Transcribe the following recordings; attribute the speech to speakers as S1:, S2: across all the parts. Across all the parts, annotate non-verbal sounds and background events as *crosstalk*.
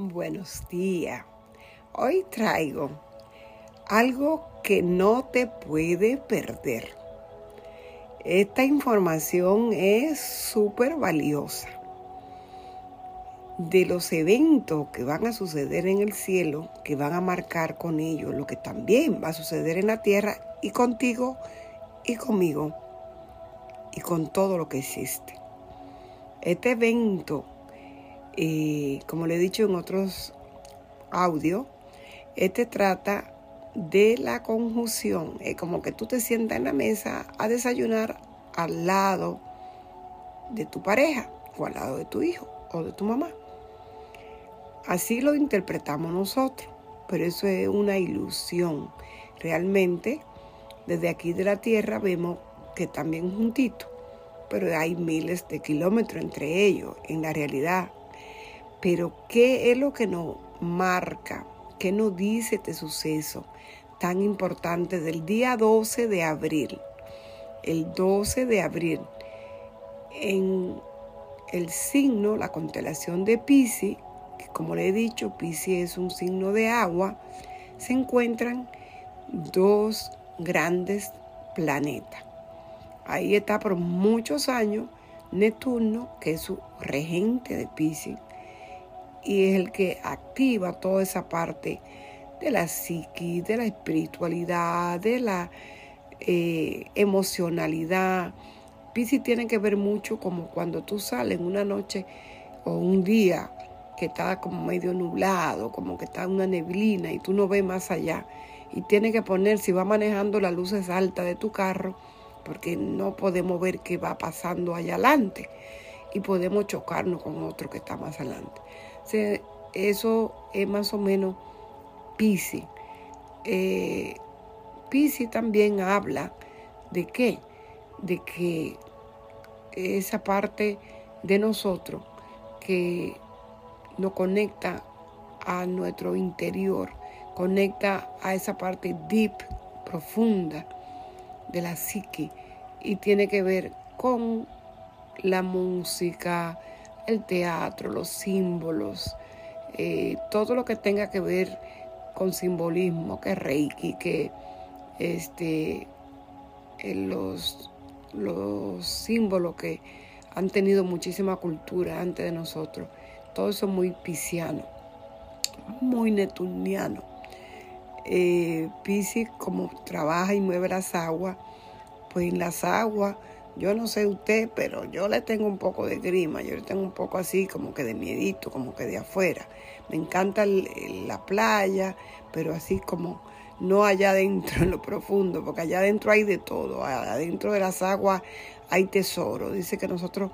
S1: Buenos días. Hoy traigo algo que no te puede perder. Esta información es súper valiosa. De los eventos que van a suceder en el cielo, que van a marcar con ellos lo que también va a suceder en la tierra y contigo y conmigo y con todo lo que existe. Este evento y como le he dicho en otros audios, este trata de la conjunción. Es como que tú te sientas en la mesa a desayunar al lado de tu pareja o al lado de tu hijo o de tu mamá. Así lo interpretamos nosotros, pero eso es una ilusión. Realmente, desde aquí de la Tierra vemos que también juntito, pero hay miles de kilómetros entre ellos en la realidad. Pero ¿qué es lo que nos marca? ¿Qué nos dice este suceso tan importante del día 12 de abril? El 12 de abril, en el signo, la constelación de Pisces, que como le he dicho, Pisces es un signo de agua, se encuentran dos grandes planetas. Ahí está por muchos años Neptuno, que es su regente de Pisces, y es el que activa toda esa parte de la psiqui, de la espiritualidad, de la eh, emocionalidad. Piscis tiene que ver mucho como cuando tú sales una noche o un día que está como medio nublado, como que está una neblina y tú no ves más allá. Y tienes que poner, si va manejando las luces altas de tu carro, porque no podemos ver qué va pasando allá adelante y podemos chocarnos con otro que está más adelante eso es más o menos Pisi. Eh, Pisi también habla de qué? De que esa parte de nosotros que nos conecta a nuestro interior, conecta a esa parte deep, profunda de la psique y tiene que ver con la música, el teatro, los símbolos, eh, todo lo que tenga que ver con simbolismo, que Reiki, que este, eh, los, los símbolos que han tenido muchísima cultura antes de nosotros. Todo eso muy pisciano, muy netuniano. Eh, Piscis, como trabaja y mueve las aguas, pues en las aguas yo no sé usted, pero yo le tengo un poco de grima, yo le tengo un poco así como que de miedito, como que de afuera. Me encanta la playa, pero así como no allá adentro *laughs* en lo profundo, porque allá adentro hay de todo, adentro de las aguas hay tesoro. Dice que nosotros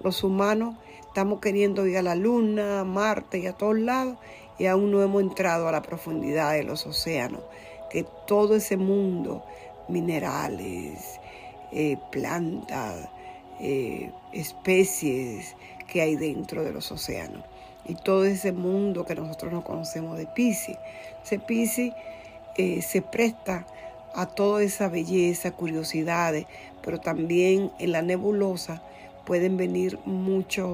S1: los humanos estamos queriendo ir a la luna, a Marte y a todos lados y aún no hemos entrado a la profundidad de los océanos, que todo ese mundo, minerales, eh, plantas, eh, especies que hay dentro de los océanos. Y todo ese mundo que nosotros no conocemos de Pisces. Ese Pisces eh, se presta a toda esa belleza, curiosidades, pero también en la nebulosa pueden venir mucha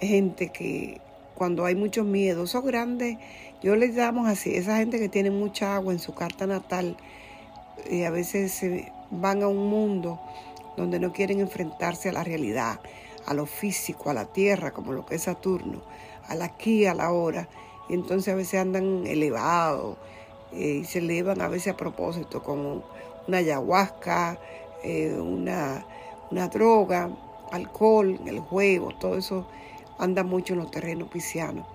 S1: gente que cuando hay muchos miedos, son grandes, yo les damos así, esa gente que tiene mucha agua en su carta natal, y a veces se van a un mundo donde no quieren enfrentarse a la realidad, a lo físico, a la tierra, como lo que es Saturno, al aquí, a la hora. Y entonces a veces andan elevados eh, y se elevan a veces a propósito, como una ayahuasca, eh, una, una droga, alcohol, el juego, todo eso anda mucho en los terrenos piscianos.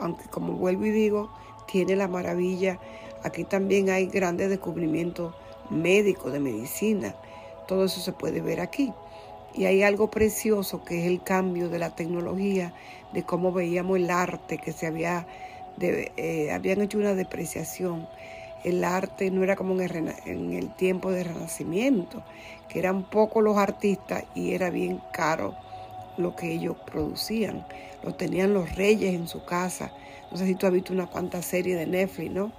S1: Aunque como vuelvo y digo, tiene la maravilla, aquí también hay grandes descubrimientos médico, de medicina. Todo eso se puede ver aquí. Y hay algo precioso que es el cambio de la tecnología, de cómo veíamos el arte, que se había, eh, habían hecho una depreciación. El arte no era como en el, en el tiempo del Renacimiento, que eran pocos los artistas y era bien caro lo que ellos producían. Lo tenían los reyes en su casa. No sé si tú has visto una cuanta serie de Netflix, ¿no?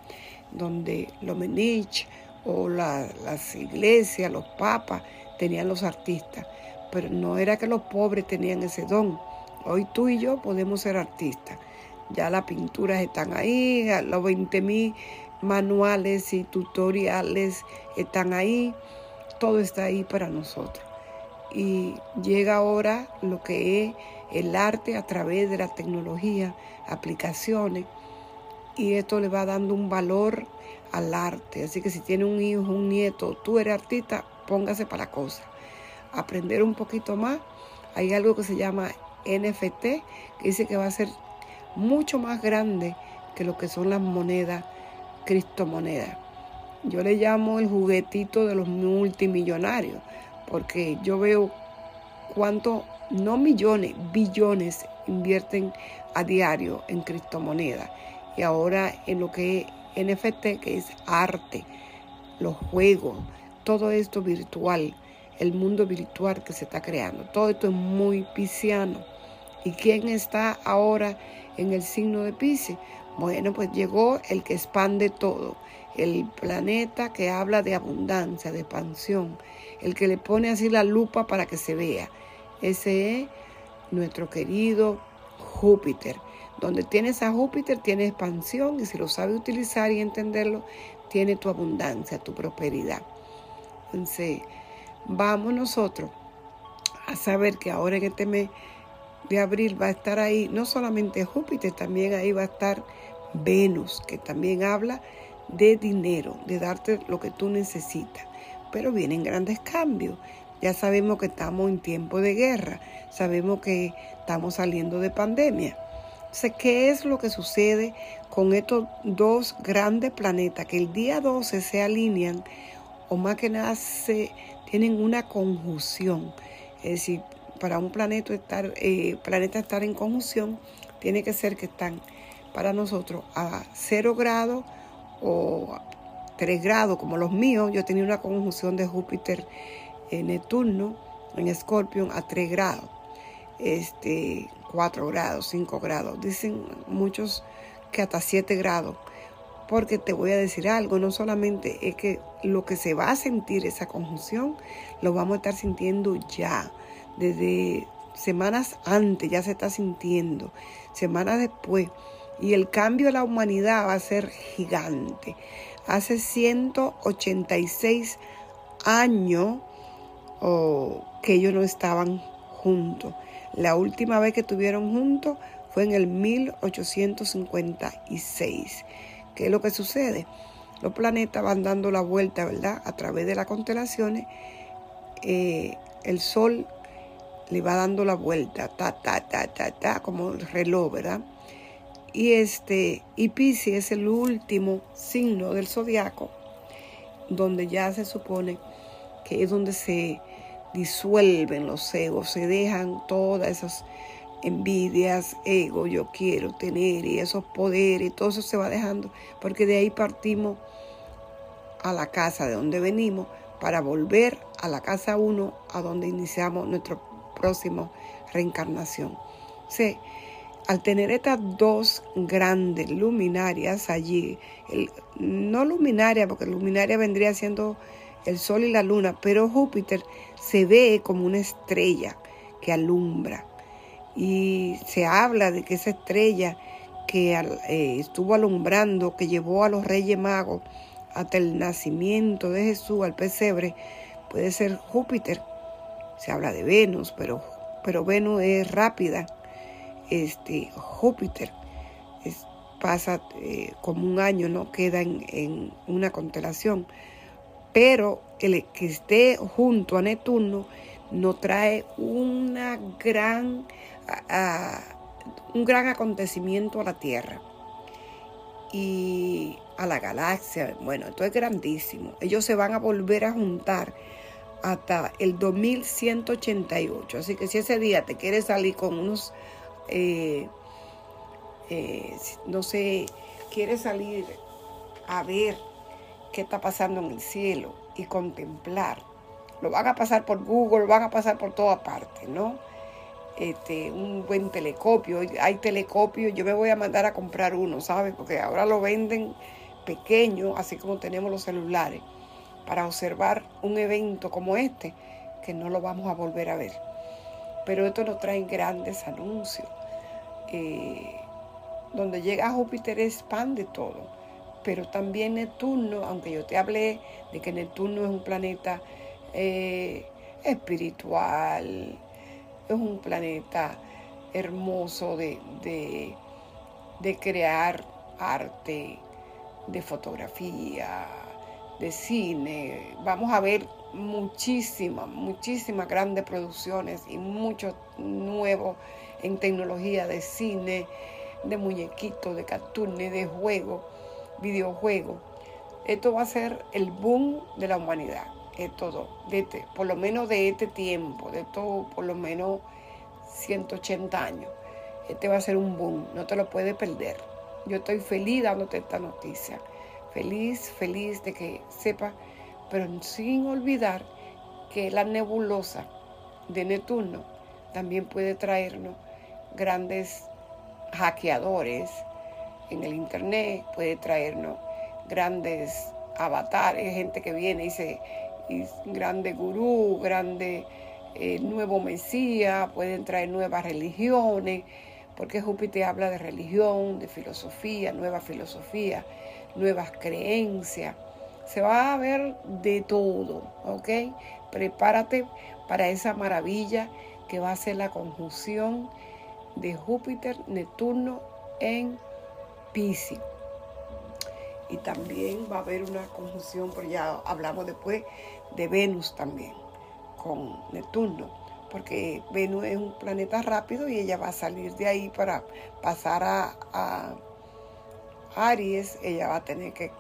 S1: Donde los Menich o las iglesias, los papas, tenían los artistas. Pero no era que los pobres tenían ese don. Hoy tú y yo podemos ser artistas. Ya las pinturas están ahí, los 20.000 manuales y tutoriales están ahí. Todo está ahí para nosotros. Y llega ahora lo que es el arte a través de la tecnología, aplicaciones. Y esto le va dando un valor al arte. Así que si tiene un hijo, un nieto, tú eres artista, póngase para la cosa. Aprender un poquito más. Hay algo que se llama NFT, que dice que va a ser mucho más grande que lo que son las monedas, criptomonedas. Yo le llamo el juguetito de los multimillonarios, porque yo veo cuánto, no millones, billones invierten a diario en criptomonedas. Y ahora en lo que NFT, que es arte, los juegos, todo esto virtual, el mundo virtual que se está creando. Todo esto es muy pisciano. ¿Y quién está ahora en el signo de Pisces? Bueno, pues llegó el que expande todo, el planeta que habla de abundancia, de expansión, el que le pone así la lupa para que se vea. Ese es nuestro querido Júpiter. Donde tienes a Júpiter, tiene expansión y si lo sabe utilizar y entenderlo, tiene tu abundancia, tu prosperidad. Entonces, vamos nosotros a saber que ahora en este mes de abril va a estar ahí no solamente Júpiter, también ahí va a estar Venus, que también habla de dinero, de darte lo que tú necesitas. Pero vienen grandes cambios. Ya sabemos que estamos en tiempo de guerra, sabemos que estamos saliendo de pandemia. Entonces, ¿qué es lo que sucede con estos dos grandes planetas que el día 12 se alinean o más que nada se tienen una conjunción? Es decir, para un planeta estar, eh, planeta estar en conjunción, tiene que ser que están para nosotros a 0 grados o 3 grados, como los míos. Yo tenía una conjunción de Júpiter en Neptuno, en Escorpión, a 3 grados, este, 4 grados, 5 grados. Dicen muchos que hasta 7 grados. Porque te voy a decir algo, no solamente es que lo que se va a sentir esa conjunción, lo vamos a estar sintiendo ya, desde semanas antes ya se está sintiendo, semanas después y el cambio de la humanidad va a ser gigante. Hace 186 años que ellos no estaban juntos. La última vez que estuvieron juntos fue en el 1856. ¿Qué es lo que sucede? Los planetas van dando la vuelta, ¿verdad? A través de las constelaciones. Eh, el Sol le va dando la vuelta, ta, ta, ta, ta, ta, como el reloj, ¿verdad? Y este, y Pisces es el último signo del zodiaco, donde ya se supone que es donde se disuelven los egos, se dejan todas esas envidias, ego, yo quiero tener y esos poderes, todo eso se va dejando, porque de ahí partimos a la casa de donde venimos para volver a la casa uno, a donde iniciamos nuestra próxima reencarnación. Sí, al tener estas dos grandes luminarias allí, no luminaria, porque luminaria vendría siendo el Sol y la Luna, pero Júpiter se ve como una estrella que alumbra. Y se habla de que esa estrella que eh, estuvo alumbrando, que llevó a los Reyes Magos hasta el nacimiento de Jesús al pesebre, puede ser Júpiter. Se habla de Venus, pero, pero Venus es rápida este, Júpiter pasa eh, como un año, ¿no? Queda en, una constelación. Pero el que esté junto a Neptuno no trae una gran, un gran acontecimiento a la Tierra y a la galaxia. Bueno, esto es grandísimo. Ellos se van a volver a juntar hasta el 2188. Así que si ese día te quieres salir con unos eh, eh, no sé, quiere salir a ver qué está pasando en el cielo y contemplar. Lo van a pasar por Google, lo van a pasar por toda parte, ¿no? Este, un buen telescopio. Hay telescopios, yo me voy a mandar a comprar uno, ¿sabes? Porque ahora lo venden pequeño, así como tenemos los celulares, para observar un evento como este, que no lo vamos a volver a ver. Pero esto nos trae grandes anuncios. Eh, donde llega Júpiter expande todo. Pero también Neptuno, aunque yo te hablé de que Neptuno es un planeta eh, espiritual, es un planeta hermoso de, de crear arte, de fotografía, de cine. Vamos a ver muchísimas, muchísimas grandes producciones y mucho nuevo en tecnología de cine, de muñequitos, de cartones, de juegos, videojuegos. Esto va a ser el boom de la humanidad. Es todo, de este, por lo menos de este tiempo, de todo, por lo menos 180 años. Este va a ser un boom, no te lo puedes perder. Yo estoy feliz dándote esta noticia. Feliz, feliz de que sepa, pero sin olvidar que la nebulosa de Neptuno también puede traernos grandes hackeadores en el internet, puede traernos grandes avatares, gente que viene y se y grande gurú, grande eh, nuevo mesías, pueden traer nuevas religiones, porque Júpiter habla de religión, de filosofía, nueva filosofía, nuevas creencias. Se va a ver de todo, ¿ok? Prepárate para esa maravilla que va a ser la conjunción de Júpiter, Neptuno en Pisces. Y también va a haber una conjunción, pero ya hablamos después de Venus también, con Neptuno porque Venus es un planeta rápido y ella va a salir de ahí para pasar a, Aries, ella va a tener que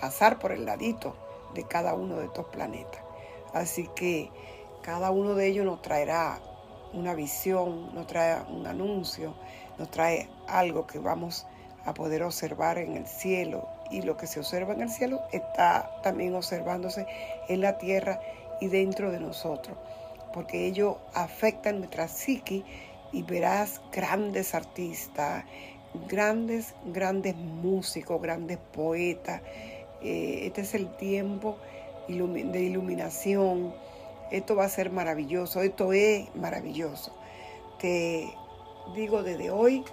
S1: pasar por el ladito de cada uno de estos planetas. Así que cada uno de ellos nos traerá una visión, nos trae un anuncio, nos trae algo que vamos a poder observar en el cielo. Y lo que se observa en el cielo está también observándose en la tierra y dentro de nosotros porque ellos afectan nuestra psique y verás grandes artistas, grandes, grandes músicos, grandes poetas. Eh, este es el tiempo de iluminación. Esto va a ser maravilloso, esto es maravilloso. Te digo desde hoy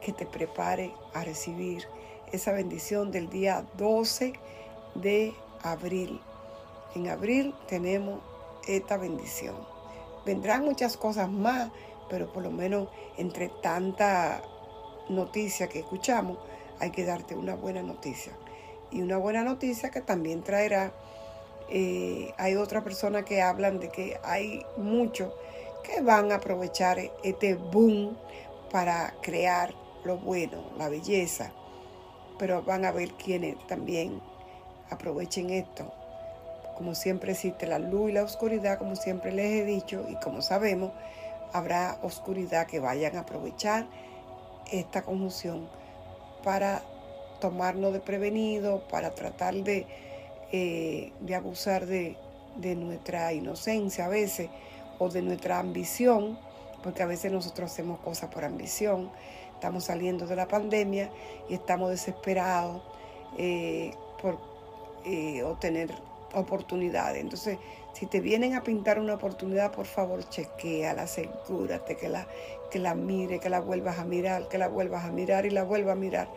S1: que te prepare a recibir esa bendición del día 12 de abril. En abril tenemos esta bendición. Vendrán muchas cosas más, pero por lo menos entre tanta noticia que escuchamos, hay que darte una buena noticia. Y una buena noticia que también traerá, eh, hay otras personas que hablan de que hay muchos que van a aprovechar este boom para crear lo bueno, la belleza, pero van a ver quienes también aprovechen esto como siempre existe la luz y la oscuridad, como siempre les he dicho, y como sabemos, habrá oscuridad que vayan a aprovechar esta conjunción para tomarnos de prevenido, para tratar de, eh, de abusar de, de nuestra inocencia a veces o de nuestra ambición, porque a veces nosotros hacemos cosas por ambición. Estamos saliendo de la pandemia y estamos desesperados eh, por eh, obtener oportunidades. Entonces, si te vienen a pintar una oportunidad, por favor, chequeala, asegúrate que la, que la mire, que la vuelvas a mirar, que la vuelvas a mirar y la vuelvas a mirar.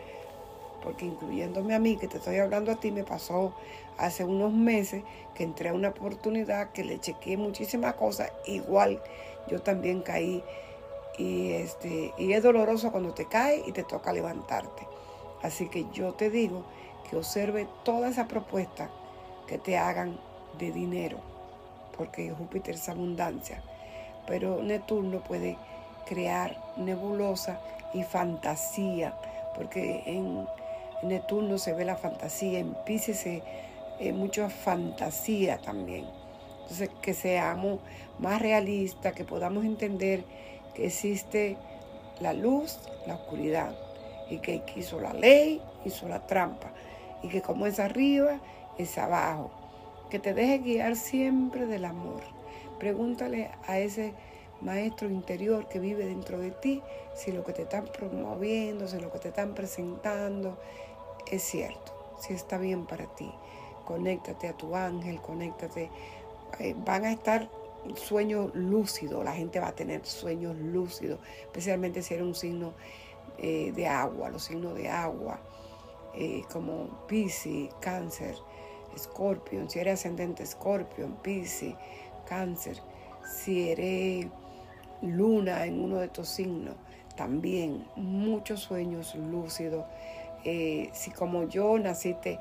S1: Porque incluyéndome a mí, que te estoy hablando a ti, me pasó hace unos meses que entré a una oportunidad que le chequeé muchísimas cosas. Igual yo también caí. Y, este, y es doloroso cuando te caes y te toca levantarte. Así que yo te digo que observe toda esa propuesta que te hagan de dinero, porque Júpiter es abundancia. Pero Neptuno puede crear nebulosa y fantasía, porque en Neptuno se ve la fantasía, en Pisces se eh, mucha fantasía también. Entonces, que seamos más realistas, que podamos entender que existe la luz, la oscuridad, y que hizo la ley, hizo la trampa, y que como es arriba, es abajo. Que te deje guiar siempre del amor. Pregúntale a ese maestro interior que vive dentro de ti si lo que te están promoviendo, si lo que te están presentando es cierto, si está bien para ti. Conéctate a tu ángel, conéctate. Eh, van a estar sueños lúcidos, la gente va a tener sueños lúcidos, especialmente si eres un signo eh, de agua, los signos de agua, eh, como Pisces, Cáncer, Escorpión, si eres ascendente Escorpión, Pisces, Cáncer, si eres luna en uno de estos signos, también muchos sueños lúcidos. Eh, si como yo naciste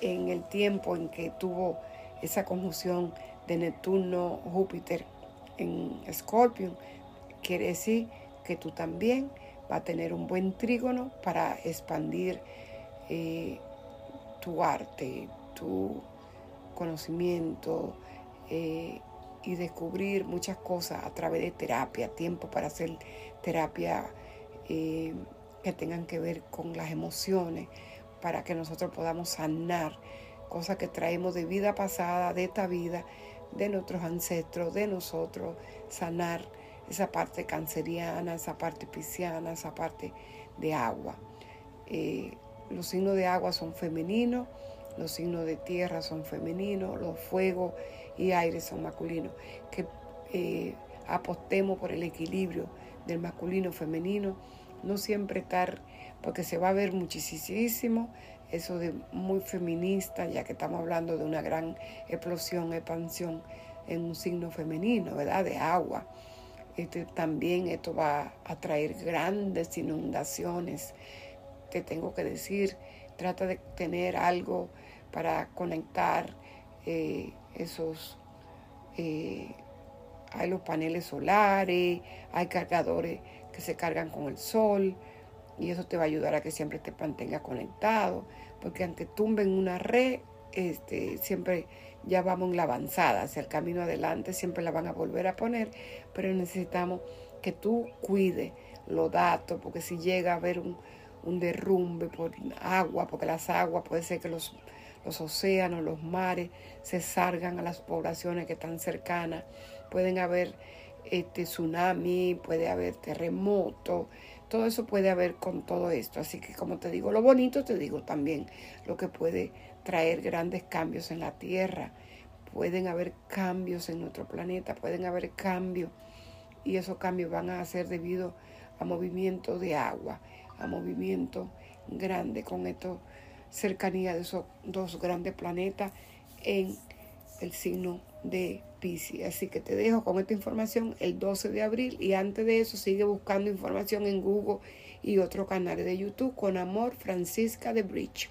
S1: en el tiempo en que tuvo esa conjunción de Neptuno, Júpiter en Escorpión, quiere decir que tú también vas a tener un buen trígono para expandir eh, tu arte, tu conocimiento eh, y descubrir muchas cosas a través de terapia, tiempo para hacer terapia eh, que tengan que ver con las emociones, para que nosotros podamos sanar cosas que traemos de vida pasada, de esta vida, de nuestros ancestros, de nosotros, sanar esa parte canceriana, esa parte pisciana, esa parte de agua. Eh, los signos de agua son femeninos, los signos de tierra son femeninos, los fuegos y aire son masculinos. Que eh, apostemos por el equilibrio del masculino femenino, no siempre estar, porque se va a ver muchísimo eso de muy feminista, ya que estamos hablando de una gran explosión, expansión en un signo femenino, ¿verdad? De agua. Este, también esto va a traer grandes inundaciones. Te tengo que decir, trata de tener algo para conectar eh, esos... Eh, hay los paneles solares, hay cargadores que se cargan con el sol y eso te va a ayudar a que siempre te mantengas conectado, porque aunque tumben una red, este, siempre ya vamos en la avanzada, hacia el camino adelante, siempre la van a volver a poner, pero necesitamos que tú cuides los datos, porque si llega a haber un, derrumbe por agua, porque las aguas puede ser que los, los océanos, los mares se salgan a las poblaciones que están cercanas, pueden haber este tsunami, puede haber terremoto, todo eso puede haber con todo esto. Así que como te digo, lo bonito te digo también lo que puede traer grandes cambios en la Tierra. Pueden haber cambios en nuestro planeta, pueden haber cambios y esos cambios van a ser debido a movimiento de agua, a movimiento grande con esto cercanía de esos dos grandes planetas en el signo de Pisces. Así que te dejo con esta información el 12 de abril y antes de eso sigue buscando información en Google y otros canales de YouTube con amor Francisca de Bridge.